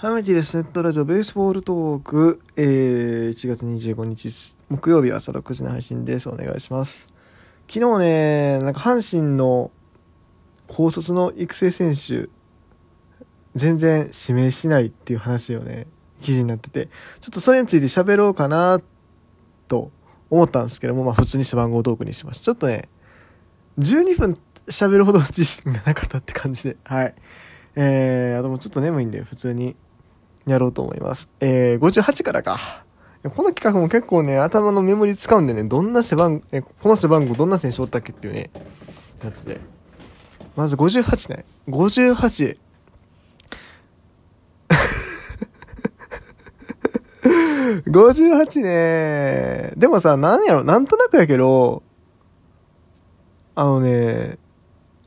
ハメティレスネットラジオベースボールトーク、えー、1月25日木曜日朝6時の配信です。お願いします。昨日ね、なんか阪神の高卒の育成選手、全然指名しないっていう話をね、記事になってて、ちょっとそれについて喋ろうかなと思ったんですけども、まあ普通に背番号トークにします。ちょっとね、12分喋るほど自信がなかったって感じで、はい。えー、あともうちょっと眠いんで、普通にやろうと思います。えー、58からか。この企画も結構ね、頭のメモリ使うんでね、どんな背番、え、この背番号どんな選手おったっけっていうね、やつで。まず58ね。58。58ね。でもさ、なんやろ、なんとなくやけど、あのね、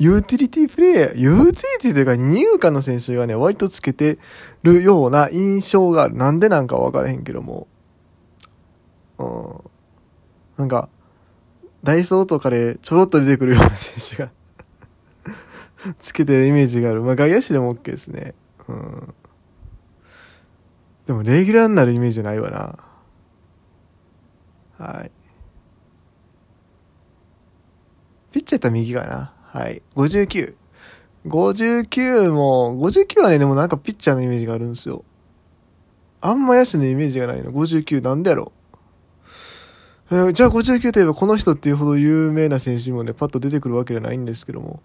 ユーティリティプレイヤー、ユーティリティというか二遊間の選手がね、割とつけてるような印象がある。なんでなんかわからへんけども。うん。なんか、ダイソーとかでちょろっと出てくるような選手が つけてるイメージがある。まあ外野手でも OK ですね。うん。でも、レギュラーになるイメージないわな。はい。ピッチャーやったら右かな。はい。59。59も、59はね、でもなんかピッチャーのイメージがあるんですよ。あんま野手のイメージがないの。59なんでやろえーじゃあ59といえばこの人っていうほど有名な選手もね、パッと出てくるわけじゃないんですけども。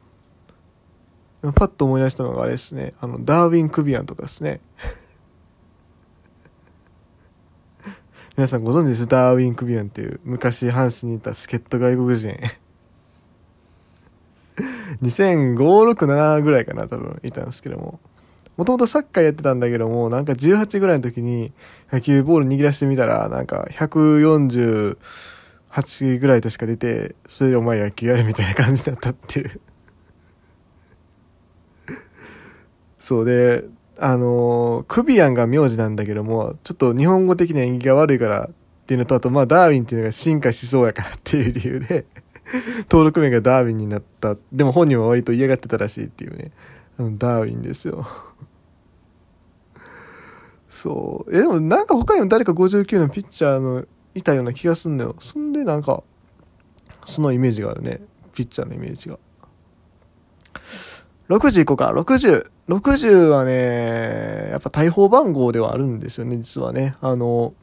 パッと思い出したのがあれですね。あの、ダーウィン・クビアンとかですね。皆さんご存知です？ダーウィン・クビアンっていう昔阪神にいた助っ人外国人。2005、6、7ぐらいかな、多分、いたんですけども。もともとサッカーやってたんだけども、なんか18ぐらいの時に野球ボール握らせてみたら、なんか148ぐらい確か出て、それでお前野球やるみたいな感じだったっていう。そうで、あのークビアンが名字なんだけども、ちょっと日本語的に演技が悪いからっていうのと、あとまあダーウィンっていうのが進化しそうやからっていう理由で、登録名がダーウィンになった。でも本人は割と嫌がってたらしいっていうね。うんダーウィンですよ。そう。え、でもなんか他にも誰か59のピッチャーのいたような気がすんのよ。そんでなんか、そのイメージがあるね。ピッチャーのイメージが。60いこうか。60。60はね、やっぱ大砲番号ではあるんですよね、実はね。あの、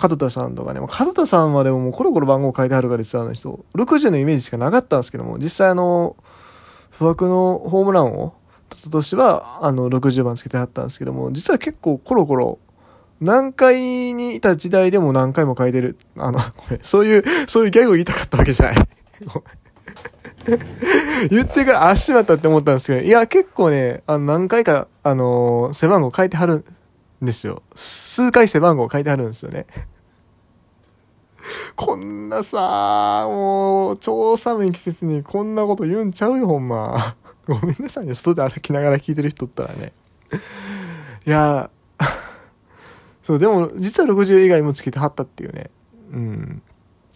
門田さんとかね。もう門田さんはでももうコロコロ番号書いてあるから実はあの人。60のイメージしかなかったんですけども、実際あの、不惑のホームランを取った年は、あの、60番つけてはったんですけども、実は結構コロコロ、何回にいた時代でも何回も書いてる。あの、ごめん、そういう、そういうギャグを言いたかったわけじゃない。言ってから、あ、しまったって思ったんですけど、いや、結構ね、あの、何回か、あの背番号書いてはるですよ。数回背番号書いてはるんですよね。こんなさ、もう、超寒い季節にこんなこと言うんちゃうよ、ほんま。ごめんなさいね、外で歩きながら聞いてる人ったらね。いや、そう、でも、実は60以外もつけてはったっていうね。うん。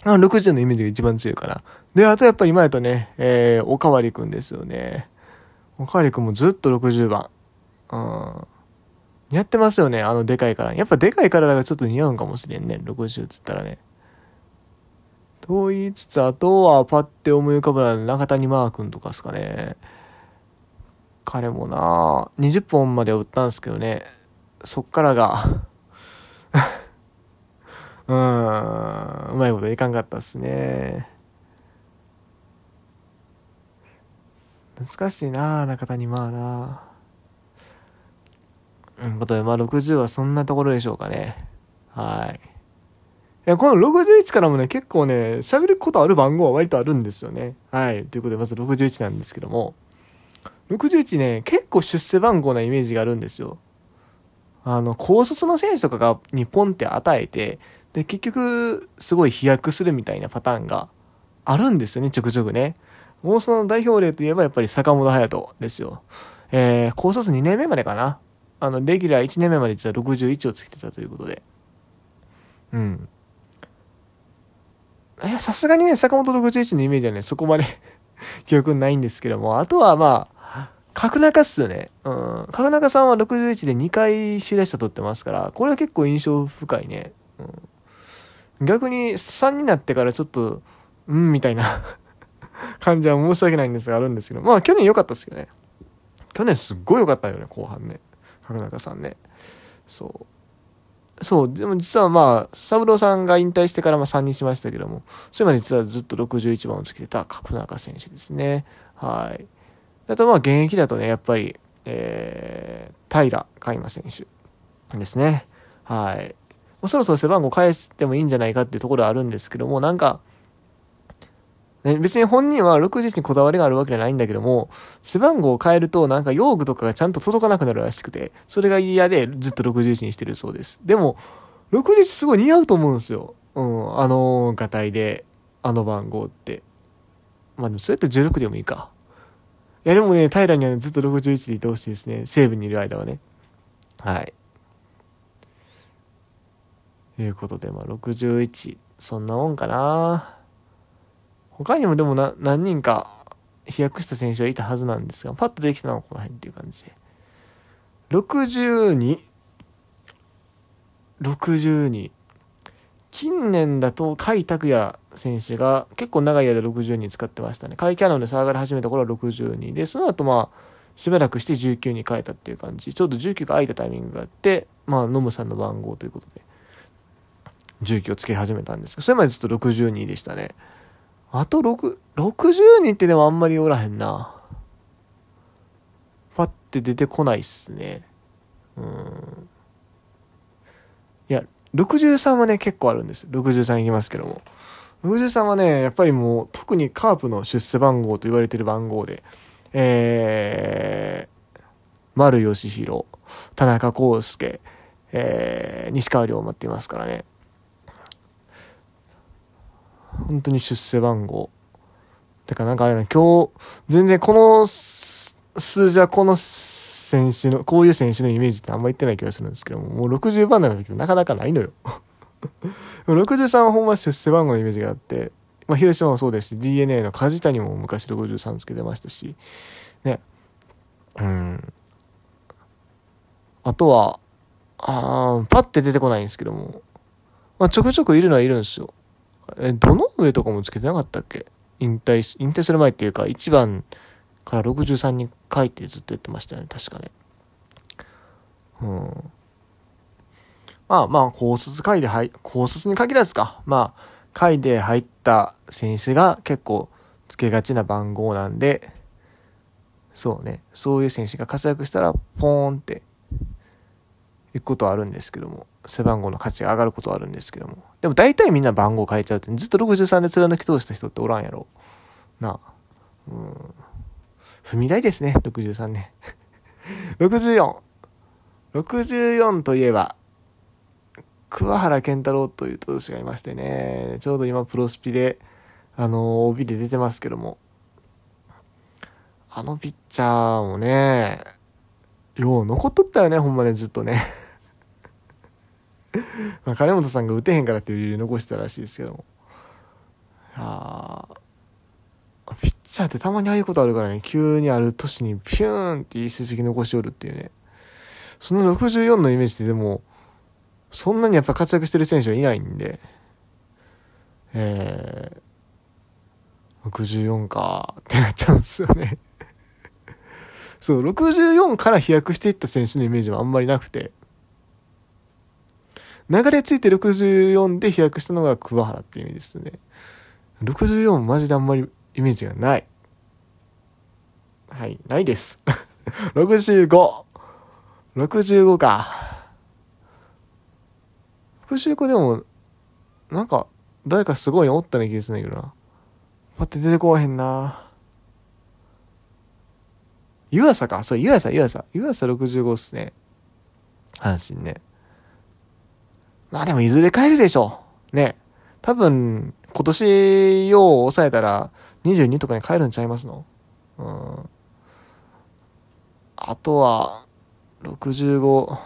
あ60のイメージが一番強いかな。で、あとやっぱり今やとね、えー、おかわりくんですよね。おかわりくんもずっと60番。うん。やってますよね、あのでかいから。やっぱでかい体がちょっと似合うんかもしれんね、60っつったらね。と言いつつ、あとはパッて思い浮かぶのは中谷マー君とかですかね。彼もな20本まで打ったんですけどね。そっからが、うーん、うまいこといかんかったっすね。懐かしいな中谷まあなう、ことで、まあ60はそんなところでしょうかね。はい。いや、この61からもね、結構ね、喋ることある番号は割とあるんですよね。はい。ということで、まず61なんですけども、61ね、結構出世番号なイメージがあるんですよ。あの、高卒の選手とかが日本って与えて、で、結局、すごい飛躍するみたいなパターンがあるんですよね、ちょくちょくね。もうその代表例といえばやっぱり坂本勇人ですよ。えー、高卒2年目までかな。あの、レギュラー1年目まで実は61をつけてたということで。うん。いや、さすがにね、坂本61のイメージはね、そこまで 記憶ないんですけども、あとはまあ、角中っすよね。うん。角中さんは61で2回首位打者取ってますから、これは結構印象深いね。うん、逆に3になってからちょっと、うんみたいな 感じは申し訳ないんですがあるんですけど、まあ去年良かったですけどね。去年すっごい良かったよね、後半ね。角中さんね。そう。そう、でも実はまあ、三郎さんが引退してからまあ3にしましたけども、それまで実はずっと61番をつけてた角中選手ですね。はい。あとまあ現役だとね、やっぱり、えー、平海馬選手ですね。はい。もうそろそろ背番号返してもいいんじゃないかっていうところはあるんですけども、なんか、ね、別に本人は61にこだわりがあるわけじゃないんだけども、背番号を変えるとなんか用具とかがちゃんと届かなくなるらしくて、それが嫌でずっと61にしてるそうです。でも、61すごい似合うと思うんですよ。うん、あの、ガタイで、あの番号って。まあでもそれって16でもいいか。いやでもね、平には、ね、ずっと61でいてほしいですね。西武にいる間はね。はい。ということで、まあ61、そんなもんかな。他にもでもな何人か飛躍した選手はいたはずなんですが、パッとできたのはこの辺っていう感じで。62、62。近年だと甲斐拓也選手が結構長い間62使ってましたね。甲斐キャノンで下がり始めた頃は62で、その後まあ、しばらくして19に変えたっていう感じ。ちょうど19が空いたタイミングがあって、まあ、ノムさんの番号ということで、19をつけ始めたんですけど、それまでずっと62でしたね。あと6、60人ってでもあんまりおらへんな。パッて出てこないっすね。うん。いや、63はね、結構あるんです。63いきますけども。63はね、やっぱりもう、特にカープの出世番号と言われてる番号で、えー、丸義弘、田中康介、えー、西川龍馬っていますからね。本当に出世番号。てかなんかあれな、今日、全然この数字はこの選手の、こういう選手のイメージってあんま言ってない気がするんですけども、もう60番なんだけどなかなかないのよ。63はほんま出世番号のイメージがあって、まあ、広島もそうですし、DNA の梶谷も昔63つけてましたし、ね。うん。あとは、あパッて出てこないんですけども、まあ、ちょくちょくいるのはいるんですよ。え、どの上とかもつけてなかったっけ？引退、引退する前っていうか、1番から63に書いてずっと言ってましたよね、確かね。うん。まあまあ、高卒回で入、高卒に限らずか。まあ、回で入った選手が結構つけがちな番号なんで、そうね、そういう選手が活躍したら、ポーンって行くことはあるんですけども、背番号の価値が上がることはあるんですけども。でも大体みんな番号変えちゃうって、ずっと63で貫き通した人っておらんやろ。なあ。うん。踏み台ですね、63ね。64。64といえば、桑原健太郎という投手がいましてね、ちょうど今プロスピで、あの、帯で出てますけども、あのピッチャーもね、よう残っとったよね、ほんまね、ずっとね。まあ、金本さんが打てへんからっていう理由残してたらしいですけども。あピッチャーってたまにああいうことあるからね、急にある年にピューンっていい成績残しおるっていうね。その64のイメージってでも、そんなにやっぱ活躍してる選手はいないんで、えー、64かってなっちゃうんですよね そう、64から飛躍していった選手のイメージはあんまりなくて、流れ着いて64で飛躍したのが桑原っていう意味ですね。64マジであんまりイメージがない。はい、ないです。65。65か。65でも、なんか、誰かすごいおったような気がするんだけどな。パって出てこわへんな。湯浅か。そう、湯浅、湯浅。湯浅65っすね。阪神ね。まあでもいずれ帰るでしょう。ね。多分、今年よう抑えたら22とかに帰るんちゃいますの？うん。あとは、65。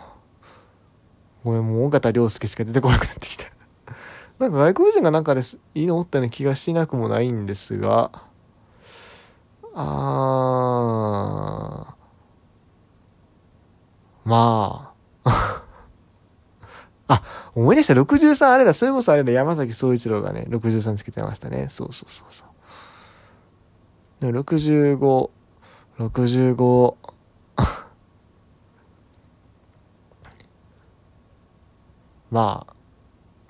ごめん、もう、尾形良介しか出てこなくなってきた。なんか外国人がなんかです、いいのおったような気がしなくもないんですが、あーまあ。あ、思い出した、63あれだ、それこそあれだ、山崎総一郎がね、63つけてましたね。そうそうそうそう。でも65、65、まあ、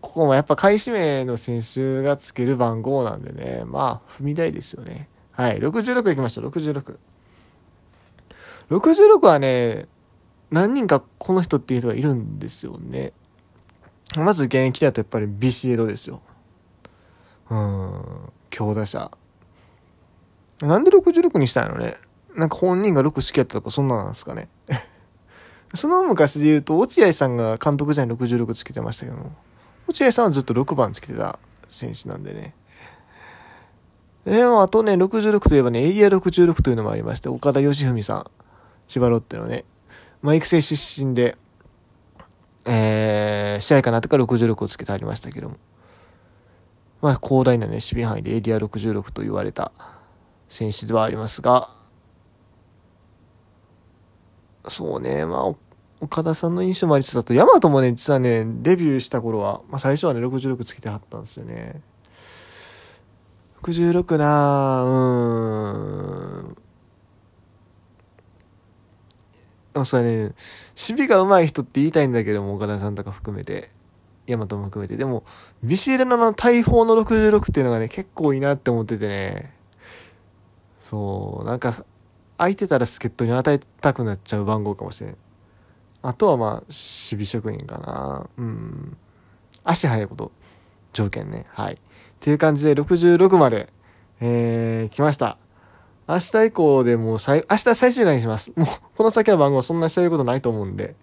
ここもやっぱ買い占めの選手がつける番号なんでね、まあ、踏みたいですよね。はい、66行きましょう、66。66はね、何人かこの人っていう人がいるんですよね。まず現役だとやっぱりビシエドですよ。うん、強打者。なんで66にしたいのねなんか本人が6好きやったとかそんななんですかね。その昔で言うと、落合さんが監督時代に66つけてましたけども、落合さんはずっと6番つけてた選手なんでね。でも、あとね、66といえばね、エリア66というのもありまして、岡田義文さん、千葉ロッテのね、まあ、育成出身で、えー、試合かなってから66をつけてありましたけども、まあ、広大なね、守備範囲でエリア66と言われた選手ではありますが、そうね、まあ、岡田さんの印象もありつつだと、ヤマトもね、実はね、デビューした頃は、まあ最初はね、66つけてはったんですよね。66なぁ、うん。あそうね、守備が上手い人って言いたいんだけども、岡田さんとか含めて、ヤマトも含めて。でも、ビシエルの大砲の66っていうのがね、結構いいなって思っててね。そう、なんか、空いてたら助っ人に与えたくなっちゃう番号かもしれん。あとはまあ、守備職人かな。うん。足速いこと、条件ね。はい。っていう感じで66まで、えー、来ました。明日以降でもう最、明日最終回にします。もう、この先の番号そんなしてることないと思うんで、